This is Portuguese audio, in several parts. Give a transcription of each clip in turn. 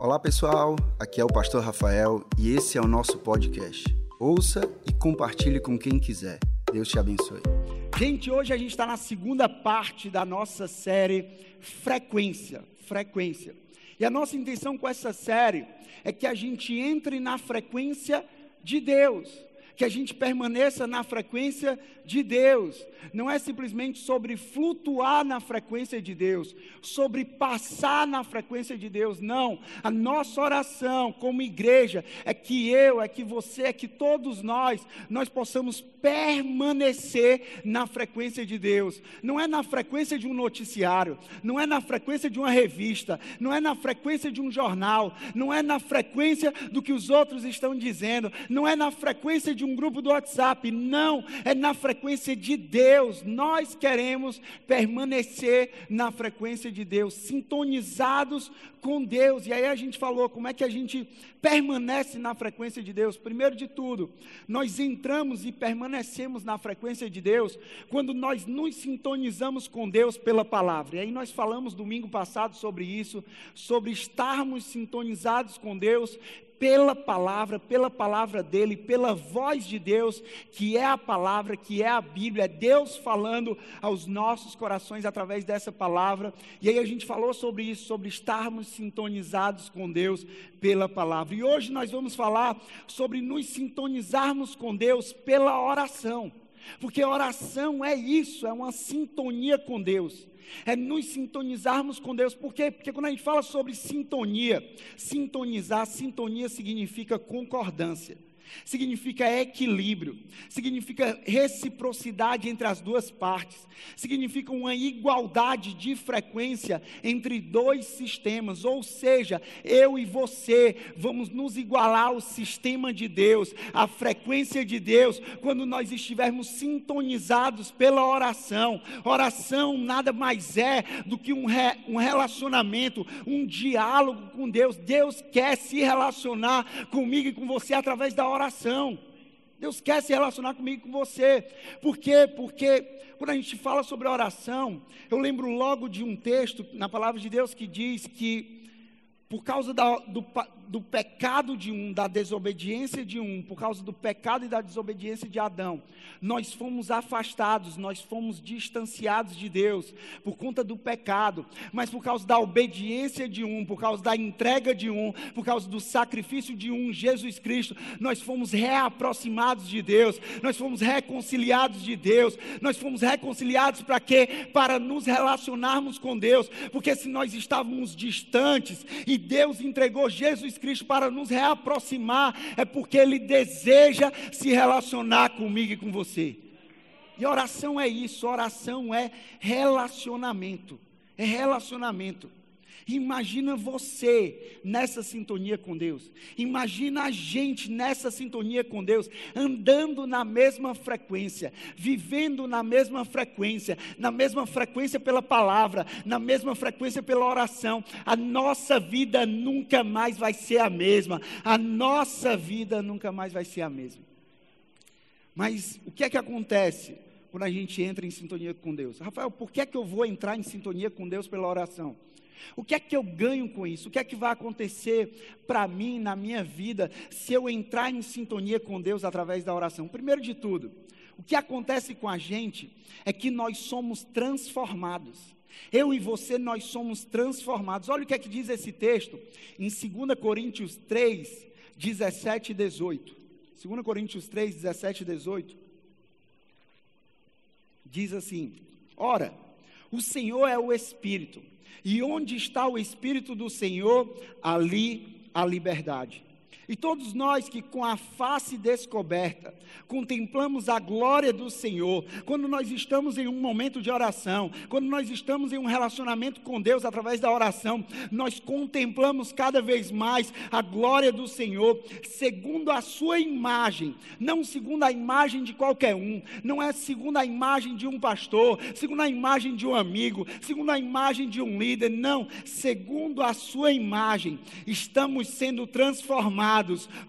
Olá pessoal, aqui é o Pastor Rafael e esse é o nosso podcast. Ouça e compartilhe com quem quiser. Deus te abençoe. Gente, hoje a gente está na segunda parte da nossa série Frequência. Frequência. E a nossa intenção com essa série é que a gente entre na frequência de Deus que a gente permaneça na frequência de Deus. Não é simplesmente sobre flutuar na frequência de Deus, sobre passar na frequência de Deus. Não. A nossa oração como igreja é que eu, é que você, é que todos nós, nós possamos permanecer na frequência de Deus. Não é na frequência de um noticiário, não é na frequência de uma revista, não é na frequência de um jornal, não é na frequência do que os outros estão dizendo, não é na frequência de um um grupo do WhatsApp. Não, é na frequência de Deus. Nós queremos permanecer na frequência de Deus, sintonizados com Deus. E aí a gente falou como é que a gente permanece na frequência de Deus. Primeiro de tudo, nós entramos e permanecemos na frequência de Deus quando nós nos sintonizamos com Deus pela palavra. E aí nós falamos domingo passado sobre isso, sobre estarmos sintonizados com Deus pela palavra, pela palavra dele, pela voz de Deus, que é a palavra, que é a Bíblia, é Deus falando aos nossos corações através dessa palavra. E aí a gente falou sobre isso, sobre estarmos sintonizados com Deus pela palavra. E hoje nós vamos falar sobre nos sintonizarmos com Deus pela oração. Porque oração é isso, é uma sintonia com Deus é nos sintonizarmos com Deus. Por quê? Porque quando a gente fala sobre sintonia, sintonizar, sintonia significa concordância significa equilíbrio, significa reciprocidade entre as duas partes, significa uma igualdade de frequência entre dois sistemas, ou seja, eu e você vamos nos igualar ao sistema de Deus, à frequência de Deus, quando nós estivermos sintonizados pela oração. Oração nada mais é do que um, re, um relacionamento, um diálogo com Deus. Deus quer se relacionar comigo e com você através da oração oração. Deus quer se relacionar comigo com você. Por quê? Porque quando a gente fala sobre oração, eu lembro logo de um texto na palavra de Deus que diz que por causa da, do, do pecado de um, da desobediência de um, por causa do pecado e da desobediência de Adão, nós fomos afastados, nós fomos distanciados de Deus por conta do pecado, mas por causa da obediência de um, por causa da entrega de um, por causa do sacrifício de um, Jesus Cristo, nós fomos reaproximados de Deus, nós fomos reconciliados de Deus, nós fomos reconciliados para quê? Para nos relacionarmos com Deus, porque se nós estávamos distantes e Deus entregou Jesus Cristo para nos reaproximar, é porque Ele deseja se relacionar comigo e com você. E oração é isso, oração é relacionamento. É relacionamento. Imagina você nessa sintonia com Deus. Imagina a gente nessa sintonia com Deus, andando na mesma frequência, vivendo na mesma frequência, na mesma frequência pela palavra, na mesma frequência pela oração. A nossa vida nunca mais vai ser a mesma. A nossa vida nunca mais vai ser a mesma. Mas o que é que acontece quando a gente entra em sintonia com Deus? Rafael, por que é que eu vou entrar em sintonia com Deus pela oração? O que é que eu ganho com isso? O que é que vai acontecer para mim, na minha vida, se eu entrar em sintonia com Deus através da oração? Primeiro de tudo, o que acontece com a gente é que nós somos transformados. Eu e você, nós somos transformados. Olha o que é que diz esse texto em 2 Coríntios 3, 17 e 18. 2 Coríntios 3, 17 e 18. Diz assim: Ora, o Senhor é o Espírito. E onde está o Espírito do Senhor, ali a liberdade. E todos nós que com a face descoberta contemplamos a glória do Senhor, quando nós estamos em um momento de oração, quando nós estamos em um relacionamento com Deus através da oração, nós contemplamos cada vez mais a glória do Senhor, segundo a sua imagem, não segundo a imagem de qualquer um, não é segundo a imagem de um pastor, segundo a imagem de um amigo, segundo a imagem de um líder, não, segundo a sua imagem, estamos sendo transformados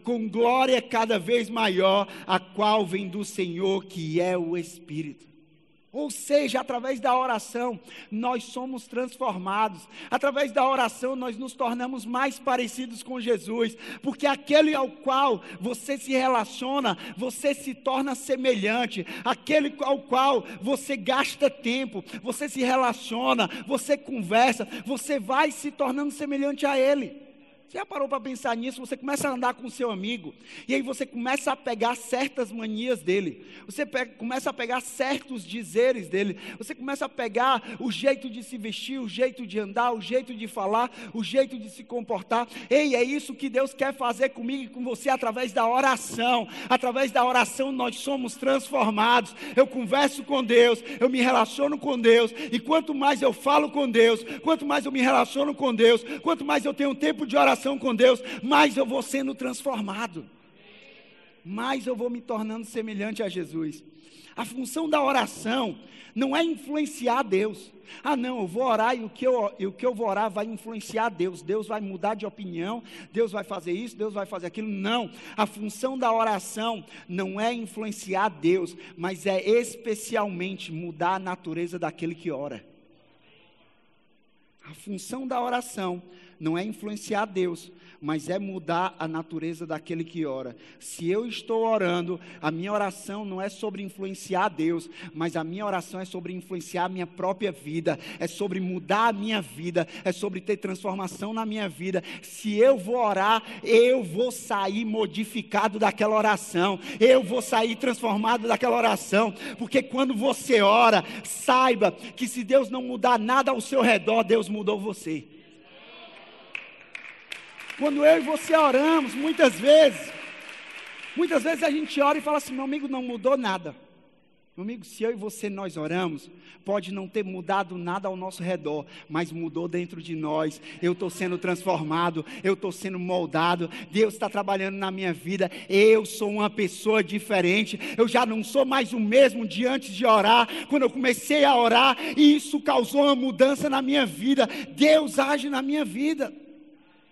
com glória cada vez maior, a qual vem do Senhor, que é o Espírito. Ou seja, através da oração, nós somos transformados. Através da oração, nós nos tornamos mais parecidos com Jesus. Porque aquele ao qual você se relaciona, você se torna semelhante. Aquele ao qual você gasta tempo, você se relaciona, você conversa, você vai se tornando semelhante a Ele. Você já parou para pensar nisso? Você começa a andar com seu amigo, e aí você começa a pegar certas manias dele, você pega, começa a pegar certos dizeres dele, você começa a pegar o jeito de se vestir, o jeito de andar, o jeito de falar, o jeito de se comportar. Ei, é isso que Deus quer fazer comigo e com você através da oração. Através da oração nós somos transformados. Eu converso com Deus, eu me relaciono com Deus, e quanto mais eu falo com Deus, quanto mais eu me relaciono com Deus, quanto mais eu tenho tempo de oração, relação com Deus, mais eu vou sendo transformado, mais eu vou me tornando semelhante a Jesus. A função da oração não é influenciar Deus. Ah, não, eu vou orar e o, que eu, o que eu vou orar vai influenciar Deus. Deus vai mudar de opinião, Deus vai fazer isso, Deus vai fazer aquilo. Não. A função da oração não é influenciar Deus, mas é especialmente mudar a natureza daquele que ora. A função da oração não é influenciar Deus, mas é mudar a natureza daquele que ora. Se eu estou orando, a minha oração não é sobre influenciar Deus, mas a minha oração é sobre influenciar a minha própria vida, é sobre mudar a minha vida, é sobre ter transformação na minha vida. Se eu vou orar, eu vou sair modificado daquela oração, eu vou sair transformado daquela oração, porque quando você ora, saiba que se Deus não mudar nada ao seu redor, Deus mudou você. Quando eu e você oramos, muitas vezes, muitas vezes a gente ora e fala assim: meu amigo, não mudou nada. Meu amigo, se eu e você nós oramos, pode não ter mudado nada ao nosso redor, mas mudou dentro de nós. Eu estou sendo transformado, eu estou sendo moldado, Deus está trabalhando na minha vida. Eu sou uma pessoa diferente, eu já não sou mais o mesmo de antes de orar. Quando eu comecei a orar, isso causou uma mudança na minha vida. Deus age na minha vida.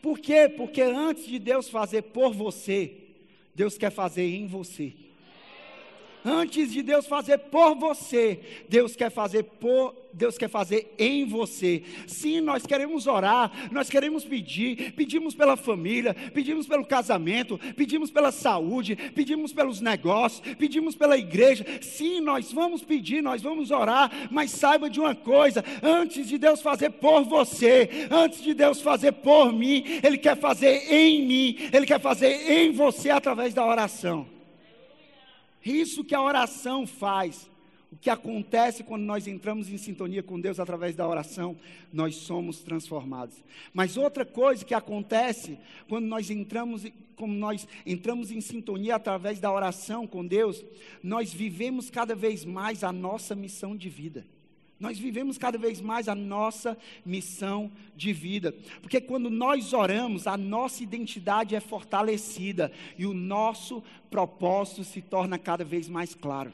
Por quê? Porque antes de Deus fazer por você, Deus quer fazer em você. Antes de Deus fazer por você, Deus quer fazer por Deus quer fazer em você. Sim, nós queremos orar, nós queremos pedir, pedimos pela família, pedimos pelo casamento, pedimos pela saúde, pedimos pelos negócios, pedimos pela igreja. Sim, nós vamos pedir, nós vamos orar, mas saiba de uma coisa: antes de Deus fazer por você, antes de Deus fazer por mim, Ele quer fazer em mim, Ele quer fazer em você através da oração. Isso que a oração faz. O que acontece quando nós entramos em sintonia com Deus através da oração, nós somos transformados. Mas outra coisa que acontece quando nós entramos, como nós entramos em sintonia através da oração com Deus, nós vivemos cada vez mais a nossa missão de vida. Nós vivemos cada vez mais a nossa missão de vida, porque quando nós oramos, a nossa identidade é fortalecida e o nosso propósito se torna cada vez mais claro.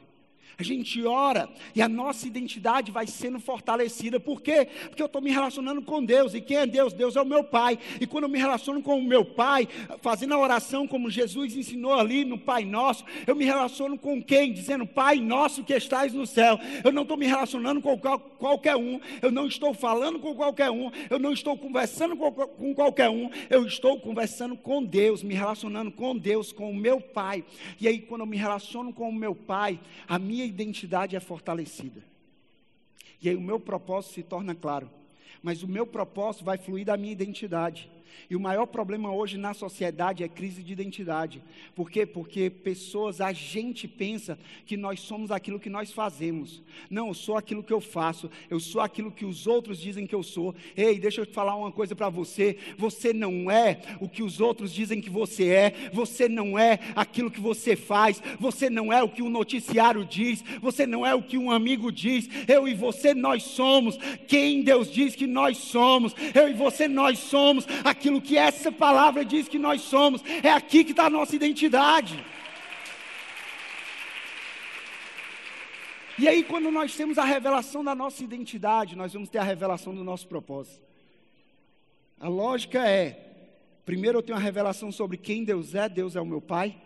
A gente ora e a nossa identidade vai sendo fortalecida. Por quê? Porque eu estou me relacionando com Deus. E quem é Deus? Deus é o meu Pai. E quando eu me relaciono com o meu Pai, fazendo a oração como Jesus ensinou ali no Pai Nosso, eu me relaciono com quem? Dizendo, Pai Nosso que estás no céu. Eu não estou me relacionando com qualquer um. Eu não estou falando com qualquer um. Eu não estou conversando com qualquer um. Eu estou conversando com Deus, me relacionando com Deus, com o meu Pai. E aí, quando eu me relaciono com o meu Pai, a minha minha identidade é fortalecida. E aí o meu propósito se torna claro. Mas o meu propósito vai fluir da minha identidade. E o maior problema hoje na sociedade é crise de identidade. Por quê? Porque pessoas, a gente pensa que nós somos aquilo que nós fazemos. Não, eu sou aquilo que eu faço, eu sou aquilo que os outros dizem que eu sou. Ei, deixa eu falar uma coisa para você: você não é o que os outros dizem que você é, você não é aquilo que você faz, você não é o que o um noticiário diz, você não é o que um amigo diz. Eu e você, nós somos quem Deus diz que nós somos. Eu e você, nós somos aquilo que essa palavra diz que nós somos. É aqui que está a nossa identidade. E aí, quando nós temos a revelação da nossa identidade, nós vamos ter a revelação do nosso propósito. A lógica é: primeiro eu tenho a revelação sobre quem Deus é, Deus é o meu Pai.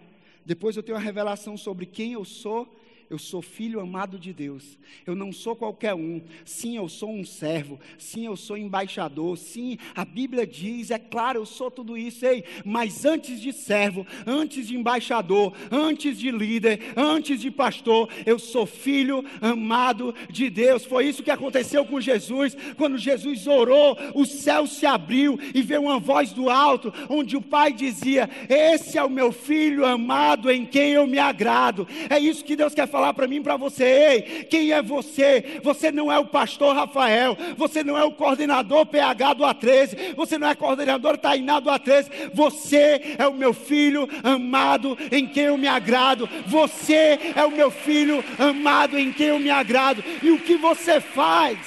Depois eu tenho a revelação sobre quem eu sou, eu sou filho amado de Deus. Eu não sou qualquer um. Sim, eu sou um servo. Sim, eu sou embaixador. Sim, a Bíblia diz, é claro, eu sou tudo isso. Ei, mas antes de servo, antes de embaixador, antes de líder, antes de pastor, eu sou filho amado de Deus. Foi isso que aconteceu com Jesus. Quando Jesus orou, o céu se abriu e veio uma voz do alto, onde o Pai dizia: Esse é o meu filho amado em quem eu me agrado. É isso que Deus quer falar falar para mim para você: ei, quem é você? Você não é o pastor Rafael, você não é o coordenador PH do A13, você não é coordenador Tainá do A13, você é o meu filho amado em quem eu me agrado, você é o meu filho amado em quem eu me agrado, e o que você faz?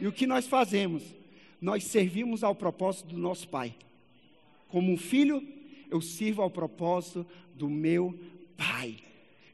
E o que nós fazemos? Nós servimos ao propósito do nosso Pai. Como um filho, eu sirvo ao propósito do meu Pai.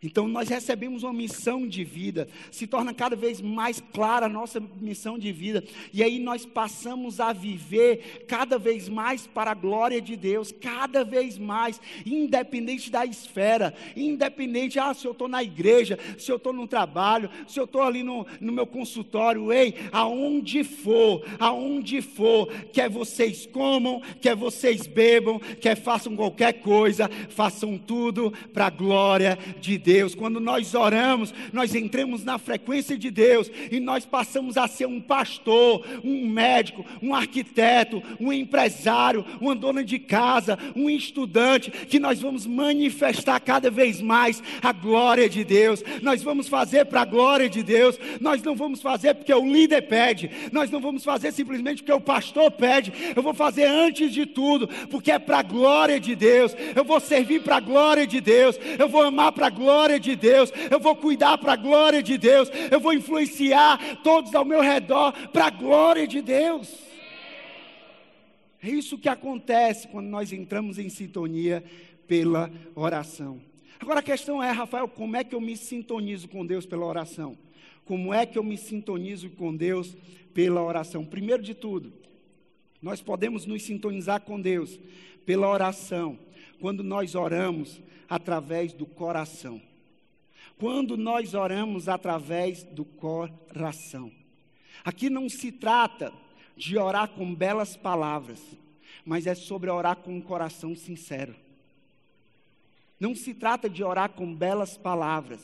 Então nós recebemos uma missão de vida, se torna cada vez mais clara a nossa missão de vida, e aí nós passamos a viver cada vez mais para a glória de Deus, cada vez mais, independente da esfera, independente, ah, se eu estou na igreja, se eu estou no trabalho, se eu estou ali no, no meu consultório, ei, aonde for, aonde for, quer vocês comam, quer vocês bebam, quer façam qualquer coisa, façam tudo para a glória de Deus. Deus. Quando nós oramos, nós entramos na frequência de Deus e nós passamos a ser um pastor, um médico, um arquiteto, um empresário, uma dona de casa, um estudante, que nós vamos manifestar cada vez mais a glória de Deus. Nós vamos fazer para a glória de Deus. Nós não vamos fazer porque o líder pede. Nós não vamos fazer simplesmente porque o pastor pede. Eu vou fazer antes de tudo, porque é para a glória de Deus. Eu vou servir para a glória de Deus. Eu vou amar para a glória glória de Deus, eu vou cuidar para a glória de Deus, eu vou influenciar todos ao meu redor para a glória de Deus. É isso que acontece quando nós entramos em sintonia pela oração. Agora a questão é, Rafael, como é que eu me sintonizo com Deus pela oração? Como é que eu me sintonizo com Deus pela oração? Primeiro de tudo, nós podemos nos sintonizar com Deus pela oração, quando nós oramos através do coração quando nós oramos através do coração. Aqui não se trata de orar com belas palavras, mas é sobre orar com um coração sincero. Não se trata de orar com belas palavras,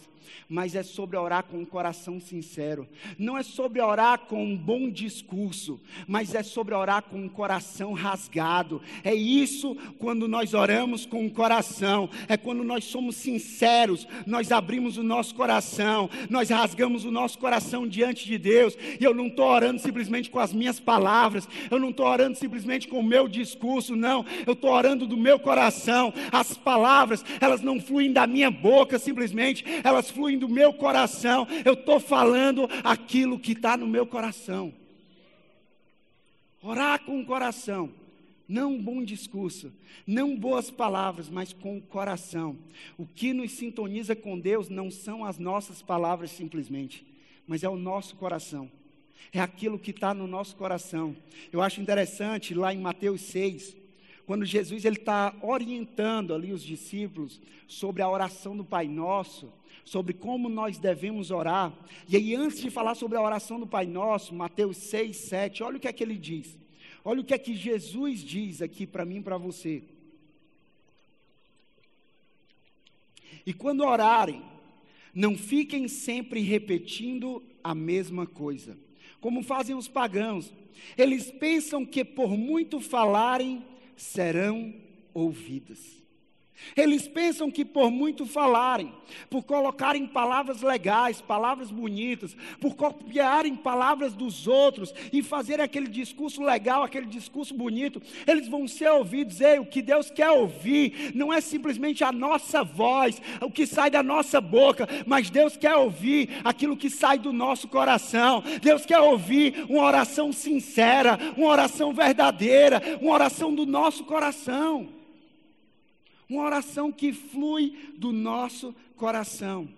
mas é sobre orar com um coração sincero. Não é sobre orar com um bom discurso, mas é sobre orar com um coração rasgado. É isso quando nós oramos com o um coração, é quando nós somos sinceros, nós abrimos o nosso coração, nós rasgamos o nosso coração diante de Deus. E eu não estou orando simplesmente com as minhas palavras, eu não estou orando simplesmente com o meu discurso, não. Eu estou orando do meu coração. As palavras, elas não fluem da minha boca simplesmente, elas fluem do meu coração, eu estou falando aquilo que está no meu coração. Orar com o coração, não um bom discurso, não boas palavras, mas com o coração. O que nos sintoniza com Deus não são as nossas palavras simplesmente, mas é o nosso coração. É aquilo que está no nosso coração. Eu acho interessante lá em Mateus 6, quando Jesus está orientando ali os discípulos sobre a oração do Pai Nosso, sobre como nós devemos orar. E aí, antes de falar sobre a oração do Pai Nosso, Mateus 6, 7, olha o que é que ele diz. Olha o que é que Jesus diz aqui para mim e para você. E quando orarem, não fiquem sempre repetindo a mesma coisa, como fazem os pagãos. Eles pensam que por muito falarem serão ouvidas. Eles pensam que por muito falarem, por colocarem palavras legais, palavras bonitas, por copiarem palavras dos outros e fazer aquele discurso legal, aquele discurso bonito, eles vão ser ouvidos. Ei, o que Deus quer ouvir não é simplesmente a nossa voz, o que sai da nossa boca, mas Deus quer ouvir aquilo que sai do nosso coração. Deus quer ouvir uma oração sincera, uma oração verdadeira, uma oração do nosso coração. Uma oração que flui do nosso coração.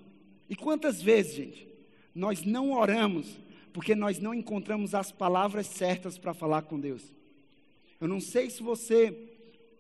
E quantas vezes, gente, nós não oramos porque nós não encontramos as palavras certas para falar com Deus? Eu não sei se você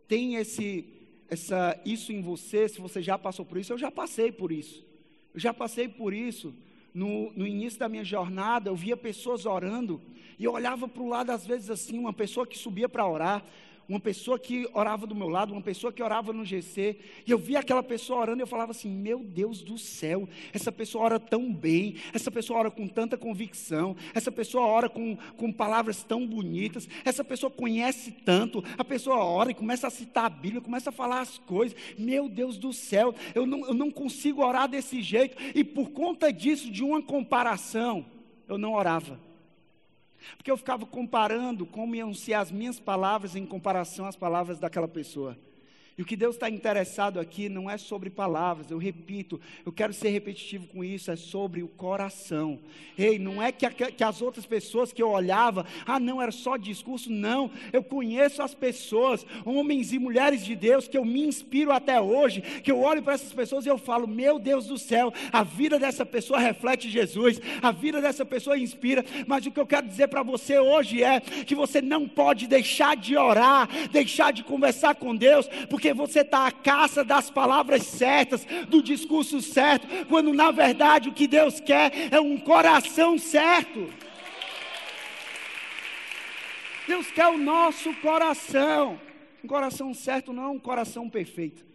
tem esse, essa, isso em você, se você já passou por isso, eu já passei por isso. Eu já passei por isso. No, no início da minha jornada, eu via pessoas orando e eu olhava para o lado, às vezes assim, uma pessoa que subia para orar, uma pessoa que orava do meu lado, uma pessoa que orava no GC, e eu via aquela pessoa orando e eu falava assim: Meu Deus do céu, essa pessoa ora tão bem, essa pessoa ora com tanta convicção, essa pessoa ora com, com palavras tão bonitas, essa pessoa conhece tanto, a pessoa ora e começa a citar a Bíblia, começa a falar as coisas, meu Deus do céu, eu não, eu não consigo orar desse jeito, e por conta disso, de uma comparação, eu não orava. Porque eu ficava comparando como iam ser as minhas palavras em comparação às palavras daquela pessoa. E o que Deus está interessado aqui não é sobre palavras, eu repito, eu quero ser repetitivo com isso, é sobre o coração. Ei, não é que, a, que, as outras pessoas que eu olhava, ah, não, era só discurso, não. Eu conheço as pessoas, homens e mulheres de Deus, que eu me inspiro até hoje, que eu olho para essas pessoas e eu falo, meu Deus do céu, a vida dessa pessoa reflete Jesus, a vida dessa pessoa inspira, mas o que eu quero dizer para você hoje é que você não pode deixar de orar, deixar de conversar com Deus, porque porque você está à caça das palavras certas, do discurso certo, quando na verdade o que Deus quer é um coração certo. Deus quer o nosso coração. Um coração certo não é um coração perfeito.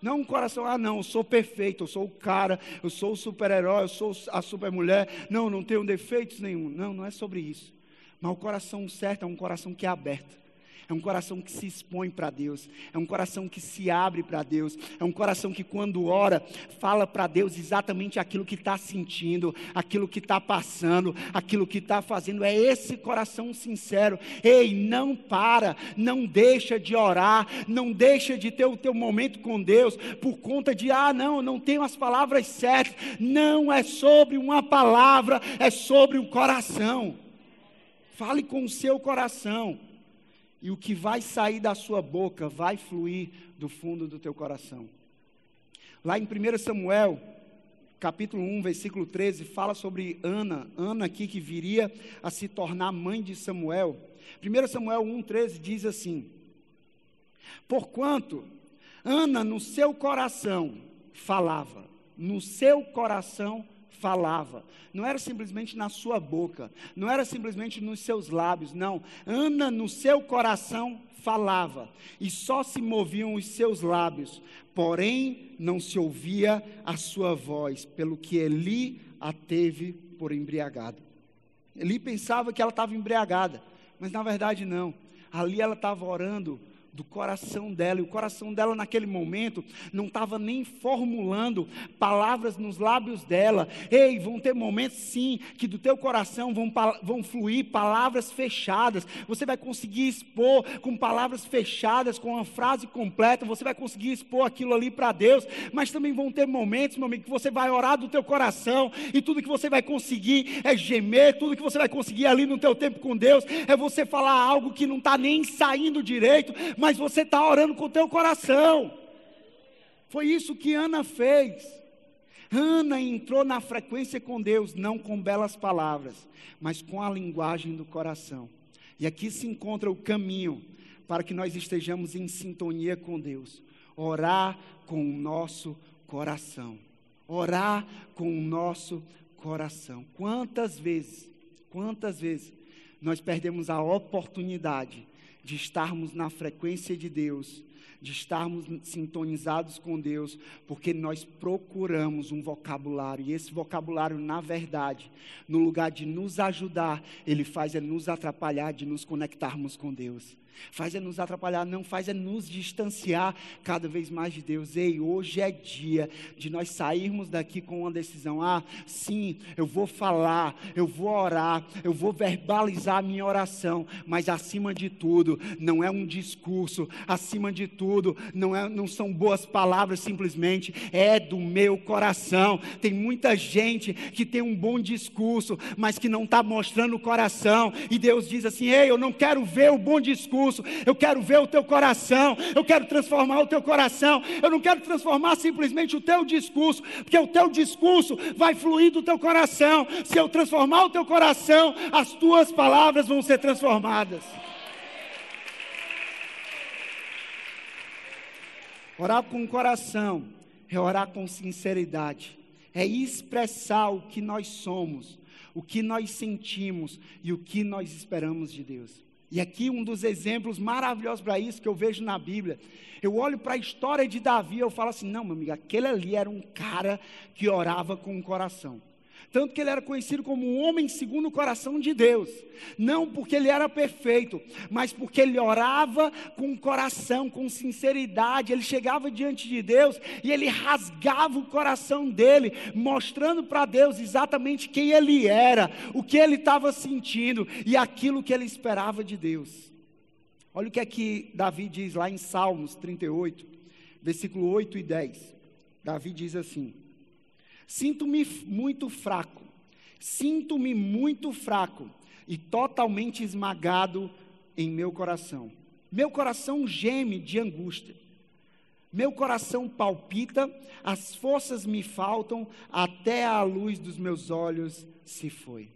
Não um coração, ah, não, eu sou perfeito, eu sou o cara, eu sou o super-herói, eu sou a super-mulher. Não, não tenho defeitos nenhum. Não, não é sobre isso. Mas o coração certo é um coração que é aberto é um coração que se expõe para Deus, é um coração que se abre para Deus, é um coração que, quando ora, fala para Deus exatamente aquilo que está sentindo, aquilo que está passando, aquilo que está fazendo. É esse coração sincero. Ei, não para, não deixa de orar, não deixa de ter o teu momento com Deus por conta de, ah, não, não tenho as palavras certas. Não é sobre uma palavra, é sobre o coração. Fale com o seu coração e o que vai sair da sua boca vai fluir do fundo do teu coração. Lá em 1 Samuel, capítulo 1, versículo 13, fala sobre Ana, Ana aqui que viria a se tornar mãe de Samuel. 1 Samuel 1, 13 diz assim: Porquanto Ana no seu coração falava, no seu coração falava. Não era simplesmente na sua boca, não era simplesmente nos seus lábios, não. Ana no seu coração falava, e só se moviam os seus lábios, porém não se ouvia a sua voz, pelo que Eli a teve por embriagada. Eli pensava que ela estava embriagada, mas na verdade não. Ali ela estava orando do coração dela, e o coração dela naquele momento não estava nem formulando palavras nos lábios dela. Ei, vão ter momentos sim que do teu coração vão, vão fluir palavras fechadas. Você vai conseguir expor com palavras fechadas, com uma frase completa, você vai conseguir expor aquilo ali para Deus, mas também vão ter momentos, meu amigo, que você vai orar do teu coração e tudo que você vai conseguir é gemer, tudo que você vai conseguir ali no teu tempo com Deus é você falar algo que não está nem saindo direito, mas você está orando com o teu coração. Foi isso que Ana fez. Ana entrou na frequência com Deus, não com belas palavras, mas com a linguagem do coração. E aqui se encontra o caminho para que nós estejamos em sintonia com Deus. Orar com o nosso coração. Orar com o nosso coração. Quantas vezes, quantas vezes nós perdemos a oportunidade de estarmos na frequência de Deus, de estarmos sintonizados com Deus, porque nós procuramos um vocabulário, e esse vocabulário, na verdade, no lugar de nos ajudar, ele faz é nos atrapalhar de nos conectarmos com Deus faz é nos atrapalhar, não faz é nos distanciar cada vez mais de Deus. Ei, hoje é dia de nós sairmos daqui com uma decisão. Ah, sim, eu vou falar, eu vou orar, eu vou verbalizar a minha oração, mas acima de tudo, não é um discurso, acima de tudo, não, é, não são boas palavras simplesmente, é do meu coração. Tem muita gente que tem um bom discurso, mas que não está mostrando o coração, e Deus diz assim: Ei, eu não quero ver o bom discurso discurso, eu quero ver o teu coração, eu quero transformar o teu coração, eu não quero transformar simplesmente o teu discurso, porque o teu discurso vai fluir do teu coração. Se eu transformar o teu coração, as tuas palavras vão ser transformadas. Orar com o coração é orar com sinceridade, é expressar o que nós somos, o que nós sentimos e o que nós esperamos de Deus. E aqui um dos exemplos maravilhosos para isso que eu vejo na Bíblia. Eu olho para a história de Davi e eu falo assim: não, meu amigo, aquele ali era um cara que orava com o coração. Tanto que ele era conhecido como um homem segundo o coração de Deus. Não porque ele era perfeito, mas porque ele orava com coração, com sinceridade. Ele chegava diante de Deus e ele rasgava o coração dele, mostrando para Deus exatamente quem ele era, o que ele estava sentindo e aquilo que ele esperava de Deus. Olha o que é que Davi diz lá em Salmos 38, versículo 8 e 10. Davi diz assim: Sinto-me muito fraco, sinto-me muito fraco e totalmente esmagado em meu coração. Meu coração geme de angústia. Meu coração palpita, as forças me faltam, até a luz dos meus olhos se foi.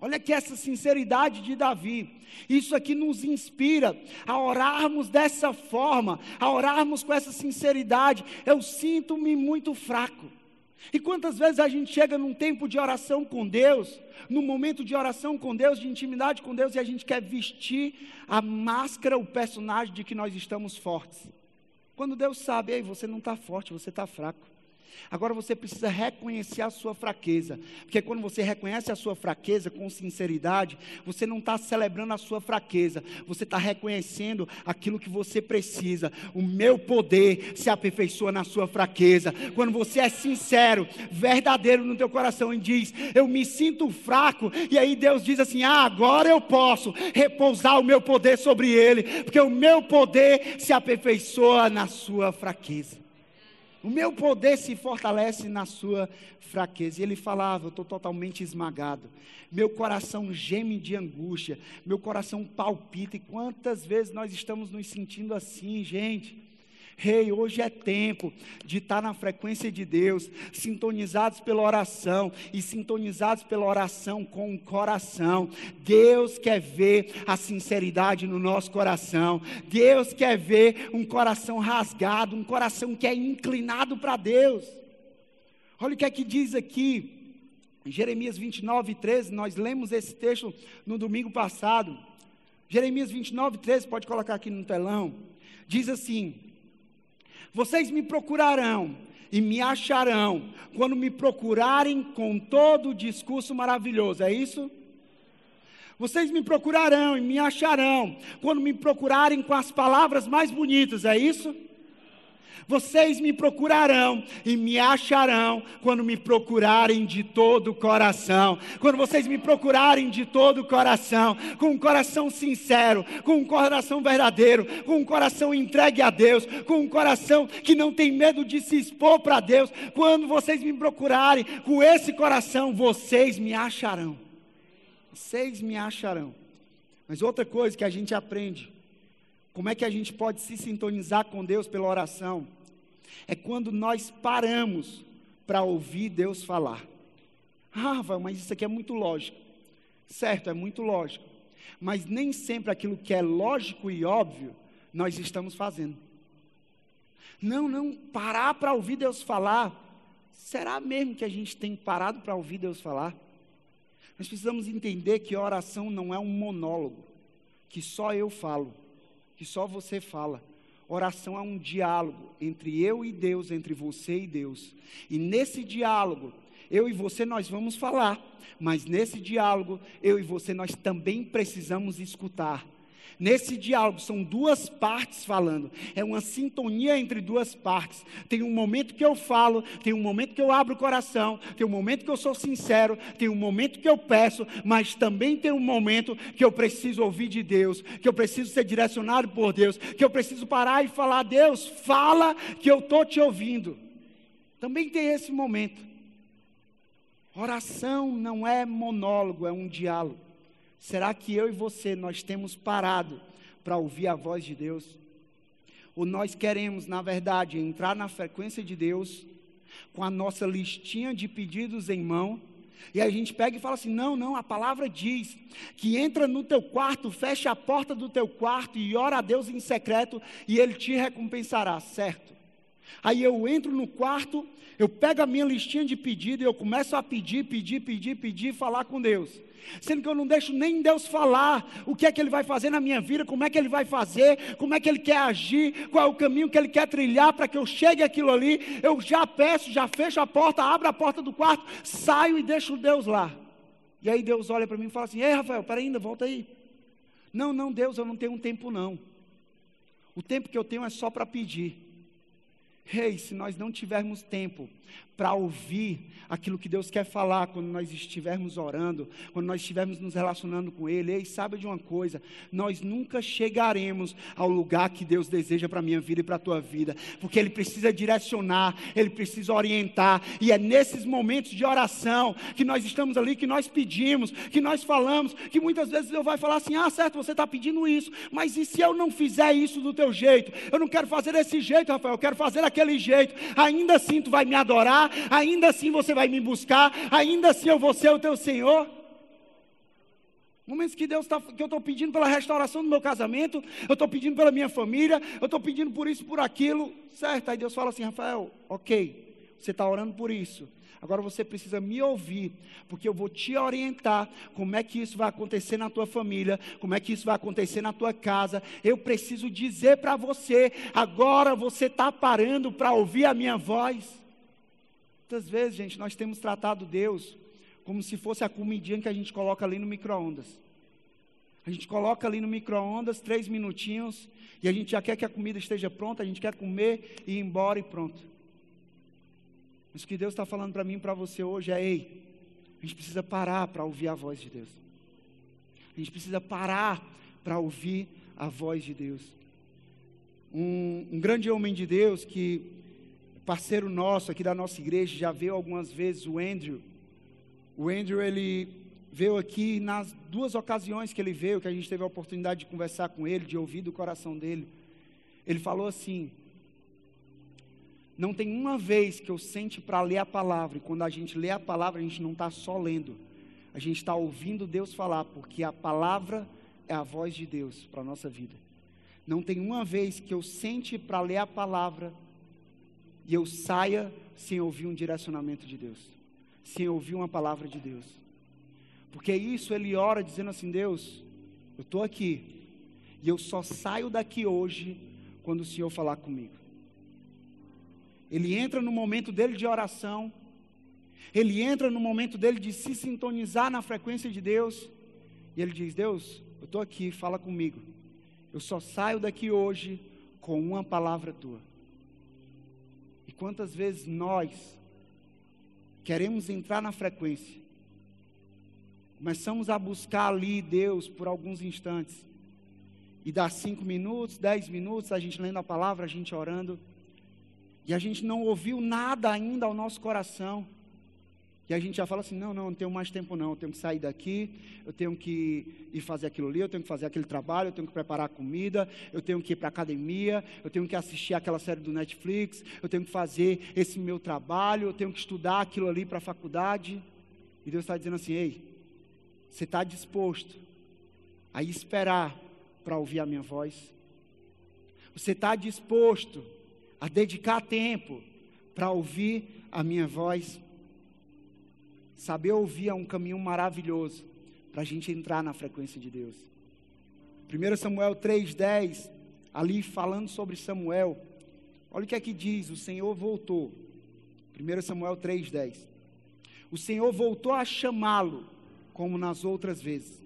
Olha que essa sinceridade de Davi. Isso aqui nos inspira a orarmos dessa forma, a orarmos com essa sinceridade. Eu sinto-me muito fraco. E quantas vezes a gente chega num tempo de oração com Deus, num momento de oração com Deus, de intimidade com Deus, e a gente quer vestir a máscara, o personagem de que nós estamos fortes. Quando Deus sabe, ei, você não está forte, você está fraco. Agora você precisa reconhecer a sua fraqueza, porque quando você reconhece a sua fraqueza com sinceridade, você não está celebrando a sua fraqueza, você está reconhecendo aquilo que você precisa. O meu poder se aperfeiçoa na sua fraqueza. Quando você é sincero, verdadeiro no teu coração e diz: Eu me sinto fraco, e aí Deus diz assim: Ah, agora eu posso repousar o meu poder sobre ele, porque o meu poder se aperfeiçoa na sua fraqueza. O meu poder se fortalece na sua fraqueza. E ele falava: Eu estou totalmente esmagado. Meu coração geme de angústia. Meu coração palpita. E quantas vezes nós estamos nos sentindo assim, gente? Rei, hey, hoje é tempo de estar na frequência de Deus, sintonizados pela oração e sintonizados pela oração com o coração. Deus quer ver a sinceridade no nosso coração. Deus quer ver um coração rasgado, um coração que é inclinado para Deus. Olha o que é que diz aqui. Jeremias 29, 13, nós lemos esse texto no domingo passado. Jeremias 29, 13, pode colocar aqui no telão. Diz assim: vocês me procurarão e me acharão quando me procurarem com todo o discurso maravilhoso. É isso? Vocês me procurarão e me acharão quando me procurarem com as palavras mais bonitas. É isso? Vocês me procurarão e me acharão quando me procurarem de todo o coração. Quando vocês me procurarem de todo o coração, com um coração sincero, com um coração verdadeiro, com um coração entregue a Deus, com um coração que não tem medo de se expor para Deus. Quando vocês me procurarem com esse coração, vocês me acharão. Vocês me acharão. Mas outra coisa que a gente aprende como é que a gente pode se sintonizar com Deus pela oração? É quando nós paramos para ouvir Deus falar. Ah, mas isso aqui é muito lógico. Certo, é muito lógico. Mas nem sempre aquilo que é lógico e óbvio nós estamos fazendo. Não, não, parar para ouvir Deus falar. Será mesmo que a gente tem parado para ouvir Deus falar? Nós precisamos entender que oração não é um monólogo, que só eu falo que só você fala. Oração é um diálogo entre eu e Deus, entre você e Deus. E nesse diálogo, eu e você nós vamos falar, mas nesse diálogo, eu e você nós também precisamos escutar. Nesse diálogo são duas partes falando, é uma sintonia entre duas partes. Tem um momento que eu falo, tem um momento que eu abro o coração, tem um momento que eu sou sincero, tem um momento que eu peço, mas também tem um momento que eu preciso ouvir de Deus, que eu preciso ser direcionado por Deus, que eu preciso parar e falar: Deus, fala que eu estou te ouvindo. Também tem esse momento. Oração não é monólogo, é um diálogo. Será que eu e você nós temos parado para ouvir a voz de Deus? Ou nós queremos, na verdade, entrar na frequência de Deus com a nossa listinha de pedidos em mão? E a gente pega e fala assim: não, não, a palavra diz que entra no teu quarto, fecha a porta do teu quarto e ora a Deus em secreto e ele te recompensará, certo? Aí eu entro no quarto, eu pego a minha listinha de pedido e eu começo a pedir, pedir, pedir, pedir, falar com Deus. Sendo que eu não deixo nem Deus falar o que é que Ele vai fazer na minha vida, como é que Ele vai fazer, como é que Ele quer agir, qual é o caminho que Ele quer trilhar para que eu chegue aquilo ali. Eu já peço, já fecho a porta, abro a porta do quarto, saio e deixo Deus lá. E aí Deus olha para mim e fala assim: Ei, Rafael, peraí, ainda, volta aí. Não, não, Deus, eu não tenho um tempo não. O tempo que eu tenho é só para pedir. Hey, se nós não tivermos tempo para ouvir aquilo que Deus quer falar quando nós estivermos orando, quando nós estivermos nos relacionando com Ele. Ei, sabe de uma coisa? Nós nunca chegaremos ao lugar que Deus deseja para a minha vida e para a tua vida, porque Ele precisa direcionar, Ele precisa orientar, e é nesses momentos de oração que nós estamos ali, que nós pedimos, que nós falamos, que muitas vezes Deus vai falar assim: ah, certo, você está pedindo isso, mas e se eu não fizer isso do teu jeito? Eu não quero fazer desse jeito, Rafael, eu quero fazer daquele jeito, ainda assim tu vai me adorar ainda assim você vai me buscar, ainda assim eu vou ser o teu Senhor. Momentos que Deus tá, que eu estou pedindo pela restauração do meu casamento, eu estou pedindo pela minha família, eu estou pedindo por isso, por aquilo, certo? Aí Deus fala assim, Rafael, ok, você está orando por isso. Agora você precisa me ouvir, porque eu vou te orientar como é que isso vai acontecer na tua família, como é que isso vai acontecer na tua casa. Eu preciso dizer para você, agora você está parando para ouvir a minha voz. Muitas vezes, gente, nós temos tratado Deus como se fosse a comidinha que a gente coloca ali no micro-ondas. A gente coloca ali no micro-ondas três minutinhos e a gente já quer que a comida esteja pronta, a gente quer comer e ir embora e pronto. Mas o que Deus está falando para mim e para você hoje é: ei, a gente precisa parar para ouvir a voz de Deus. A gente precisa parar para ouvir a voz de Deus. Um, um grande homem de Deus que parceiro nosso aqui da nossa igreja, já veio algumas vezes, o Andrew. O Andrew, ele veio aqui nas duas ocasiões que ele veio, que a gente teve a oportunidade de conversar com ele, de ouvir do coração dele. Ele falou assim: Não tem uma vez que eu sente para ler a palavra, e quando a gente lê a palavra, a gente não está só lendo, a gente está ouvindo Deus falar, porque a palavra é a voz de Deus para a nossa vida. Não tem uma vez que eu sente para ler a palavra, e eu saia sem ouvir um direcionamento de Deus, sem ouvir uma palavra de Deus. Porque isso ele ora dizendo assim: Deus, eu estou aqui, e eu só saio daqui hoje quando o Senhor falar comigo. Ele entra no momento dele de oração, ele entra no momento dele de se sintonizar na frequência de Deus, e ele diz: Deus, eu estou aqui, fala comigo. Eu só saio daqui hoje com uma palavra tua. E quantas vezes nós queremos entrar na frequência, começamos a buscar ali Deus por alguns instantes, e dá cinco minutos, dez minutos, a gente lendo a palavra, a gente orando, e a gente não ouviu nada ainda ao nosso coração. E a gente já fala assim: não, não, não tenho mais tempo, não. Eu tenho que sair daqui, eu tenho que ir fazer aquilo ali, eu tenho que fazer aquele trabalho, eu tenho que preparar a comida, eu tenho que ir para a academia, eu tenho que assistir aquela série do Netflix, eu tenho que fazer esse meu trabalho, eu tenho que estudar aquilo ali para a faculdade. E Deus está dizendo assim: ei, você está disposto a esperar para ouvir a minha voz? Você está disposto a dedicar tempo para ouvir a minha voz? Saber ouvir é um caminho maravilhoso para a gente entrar na frequência de Deus. 1 Samuel 3,10, ali falando sobre Samuel, olha o que é que diz: o Senhor voltou. 1 Samuel 3,10. O Senhor voltou a chamá-lo, como nas outras vezes.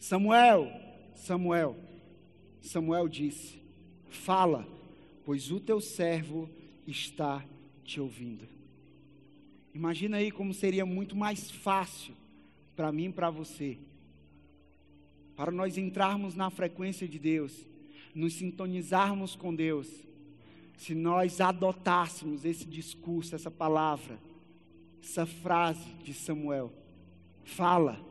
Samuel, Samuel. Samuel disse: Fala, pois o teu servo está te ouvindo. Imagina aí como seria muito mais fácil para mim e para você, para nós entrarmos na frequência de Deus, nos sintonizarmos com Deus, se nós adotássemos esse discurso, essa palavra, essa frase de Samuel: Fala,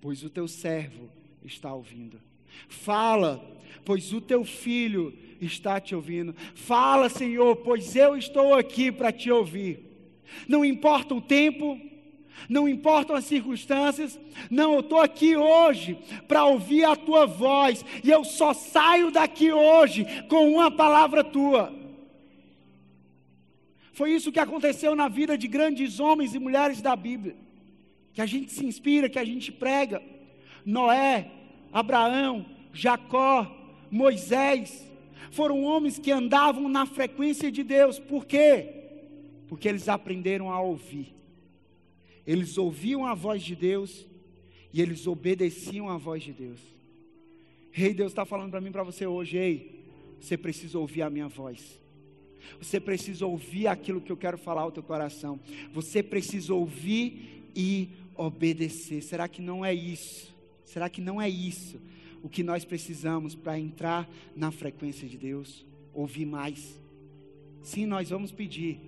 pois o teu servo está ouvindo. Fala, pois o teu filho está te ouvindo. Fala, Senhor, pois eu estou aqui para te ouvir. Não importa o tempo, não importam as circunstâncias, não, eu estou aqui hoje para ouvir a tua voz, e eu só saio daqui hoje com uma palavra tua. Foi isso que aconteceu na vida de grandes homens e mulheres da Bíblia, que a gente se inspira, que a gente prega. Noé, Abraão, Jacó, Moisés, foram homens que andavam na frequência de Deus. Por quê? Porque eles aprenderam a ouvir. Eles ouviam a voz de Deus e eles obedeciam a voz de Deus. Rei, Deus está falando para mim, para você hoje, ei, você precisa ouvir a minha voz. Você precisa ouvir aquilo que eu quero falar ao teu coração. Você precisa ouvir e obedecer. Será que não é isso? Será que não é isso o que nós precisamos para entrar na frequência de Deus? Ouvir mais. Sim, nós vamos pedir,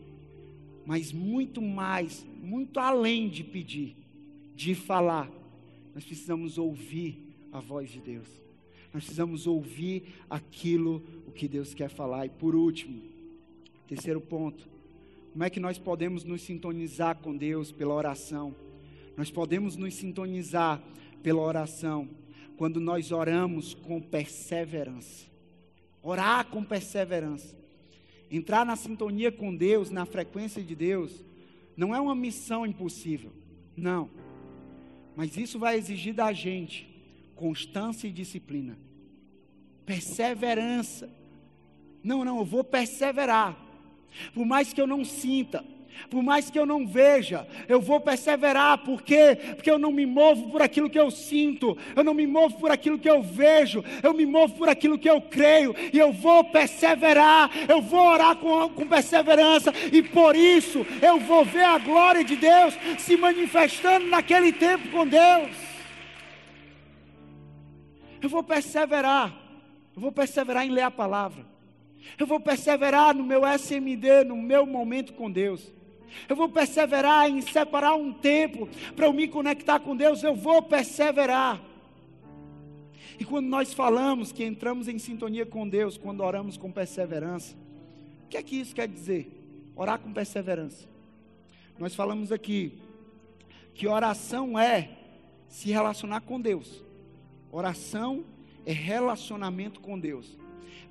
mas muito mais, muito além de pedir, de falar, nós precisamos ouvir a voz de Deus. Nós precisamos ouvir aquilo o que Deus quer falar. E por último, terceiro ponto, como é que nós podemos nos sintonizar com Deus pela oração? Nós podemos nos sintonizar pela oração quando nós oramos com perseverança. Orar com perseverança. Entrar na sintonia com Deus, na frequência de Deus, não é uma missão impossível. Não. Mas isso vai exigir da gente constância e disciplina. Perseverança. Não, não, eu vou perseverar. Por mais que eu não sinta, por mais que eu não veja, eu vou perseverar, por quê? Porque eu não me movo por aquilo que eu sinto, eu não me movo por aquilo que eu vejo, eu me movo por aquilo que eu creio, e eu vou perseverar, eu vou orar com, com perseverança, e por isso eu vou ver a glória de Deus se manifestando naquele tempo com Deus. Eu vou perseverar, eu vou perseverar em ler a palavra, eu vou perseverar no meu SMD, no meu momento com Deus. Eu vou perseverar em separar um tempo para eu me conectar com Deus. Eu vou perseverar. E quando nós falamos que entramos em sintonia com Deus, quando oramos com perseverança, o que é que isso quer dizer? Orar com perseverança. Nós falamos aqui que oração é se relacionar com Deus. Oração é relacionamento com Deus.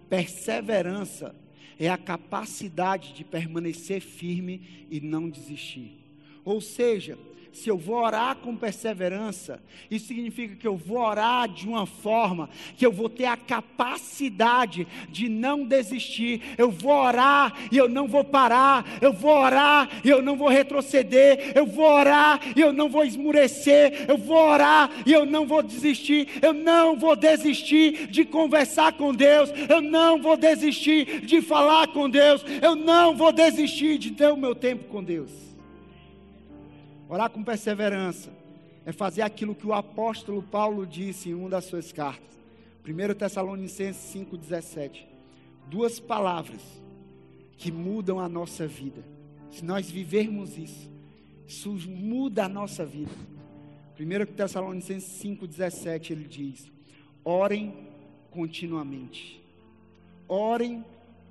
Perseverança é a capacidade de permanecer firme e não desistir. Ou seja, se eu vou orar com perseverança, isso significa que eu vou orar de uma forma que eu vou ter a capacidade de não desistir. Eu vou orar e eu não vou parar. Eu vou orar e eu não vou retroceder. Eu vou orar e eu não vou esmurecer. Eu vou orar e eu não vou desistir. Eu não vou desistir de conversar com Deus. Eu não vou desistir de falar com Deus. Eu não vou desistir de ter o meu tempo com Deus. Orar com perseverança é fazer aquilo que o apóstolo Paulo disse em uma das suas cartas. 1 Tessalonicenses 5,17. Duas palavras que mudam a nossa vida. Se nós vivermos isso, isso muda a nossa vida. 1 Tessalonicenses 5,17 ele diz: Orem continuamente. Orem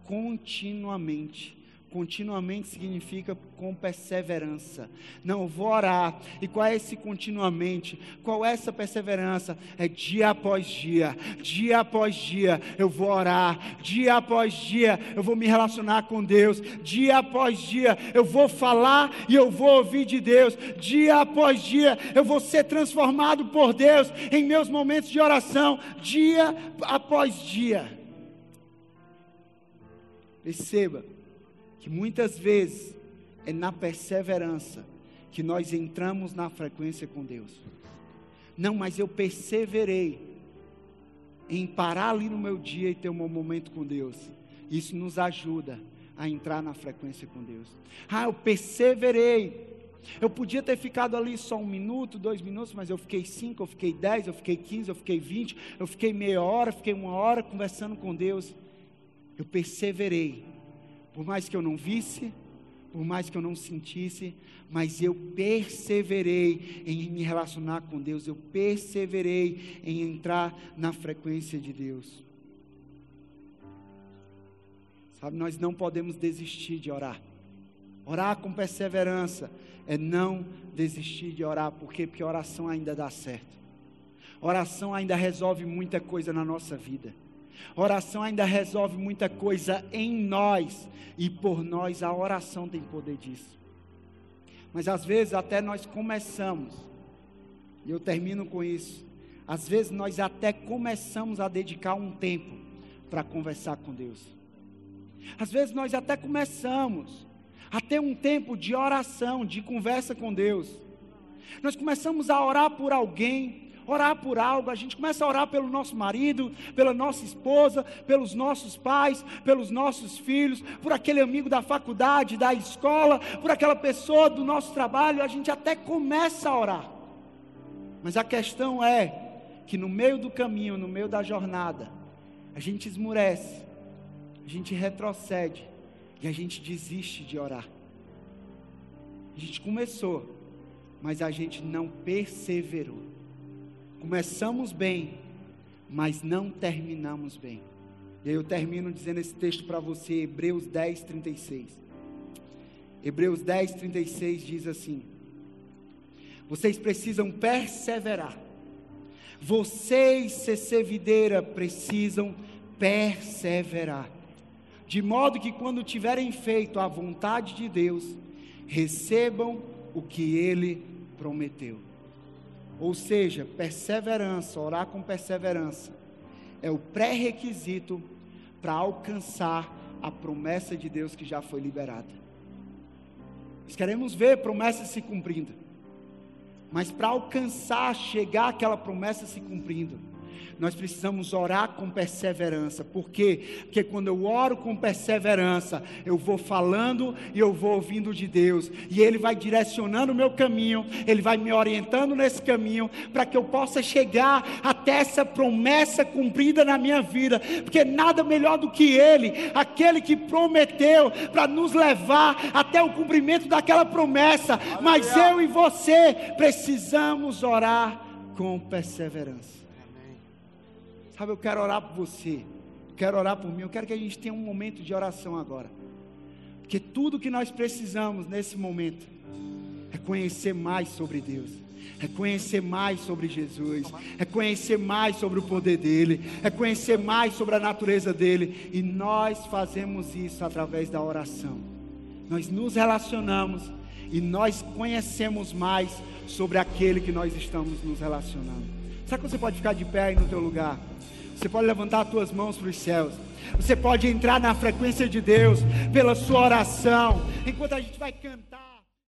continuamente. Continuamente significa com perseverança. Não, vou orar. E qual é esse continuamente? Qual é essa perseverança? É dia após dia, dia após dia eu vou orar, dia após dia eu vou me relacionar com Deus, dia após dia eu vou falar e eu vou ouvir de Deus, dia após dia eu vou ser transformado por Deus em meus momentos de oração, dia após dia. Perceba que muitas vezes é na perseverança que nós entramos na frequência com Deus. Não, mas eu perseverei em parar ali no meu dia e ter um momento com Deus. Isso nos ajuda a entrar na frequência com Deus. Ah, eu perseverei. Eu podia ter ficado ali só um minuto, dois minutos, mas eu fiquei cinco, eu fiquei dez, eu fiquei quinze, eu fiquei vinte, eu fiquei meia hora, fiquei uma hora conversando com Deus. Eu perseverei por mais que eu não visse, por mais que eu não sentisse, mas eu perseverei em me relacionar com Deus, eu perseverei em entrar na frequência de Deus. Sabe, nós não podemos desistir de orar. Orar com perseverança é não desistir de orar, por quê? Porque oração ainda dá certo. Oração ainda resolve muita coisa na nossa vida. Oração ainda resolve muita coisa em nós e por nós a oração tem poder disso. Mas às vezes até nós começamos, e eu termino com isso. Às vezes nós até começamos a dedicar um tempo para conversar com Deus. Às vezes nós até começamos a ter um tempo de oração, de conversa com Deus. Nós começamos a orar por alguém, orar por algo, a gente começa a orar pelo nosso marido, pela nossa esposa, pelos nossos pais, pelos nossos filhos, por aquele amigo da faculdade, da escola, por aquela pessoa do nosso trabalho, a gente até começa a orar. Mas a questão é que no meio do caminho, no meio da jornada, a gente esmurece, a gente retrocede e a gente desiste de orar. A gente começou, mas a gente não perseverou. Começamos bem, mas não terminamos bem. E aí eu termino dizendo esse texto para você, Hebreus 10, 36. Hebreus 10, 36 diz assim: Vocês precisam perseverar. Vocês, CC precisam perseverar. De modo que quando tiverem feito a vontade de Deus, recebam o que Ele prometeu. Ou seja, perseverança, orar com perseverança, é o pré-requisito para alcançar a promessa de Deus que já foi liberada. Nós queremos ver promessas se cumprindo, mas para alcançar, chegar àquela promessa se cumprindo, nós precisamos orar com perseverança. Por quê? Porque quando eu oro com perseverança, eu vou falando e eu vou ouvindo de Deus, e Ele vai direcionando o meu caminho, Ele vai me orientando nesse caminho, para que eu possa chegar até essa promessa cumprida na minha vida, porque nada melhor do que Ele, aquele que prometeu para nos levar até o cumprimento daquela promessa, mas eu e você precisamos orar com perseverança. Sabe, eu quero orar por você, quero orar por mim, eu quero que a gente tenha um momento de oração agora. Porque tudo que nós precisamos nesse momento é conhecer mais sobre Deus é conhecer mais sobre Jesus, é conhecer mais sobre o poder dele, é conhecer mais sobre a natureza dele, e nós fazemos isso através da oração. Nós nos relacionamos e nós conhecemos mais sobre aquele que nós estamos nos relacionando. Será que você pode ficar de pé aí no teu lugar? Você pode levantar as tuas mãos para os céus. Você pode entrar na frequência de Deus pela sua oração. Enquanto a gente vai cantar.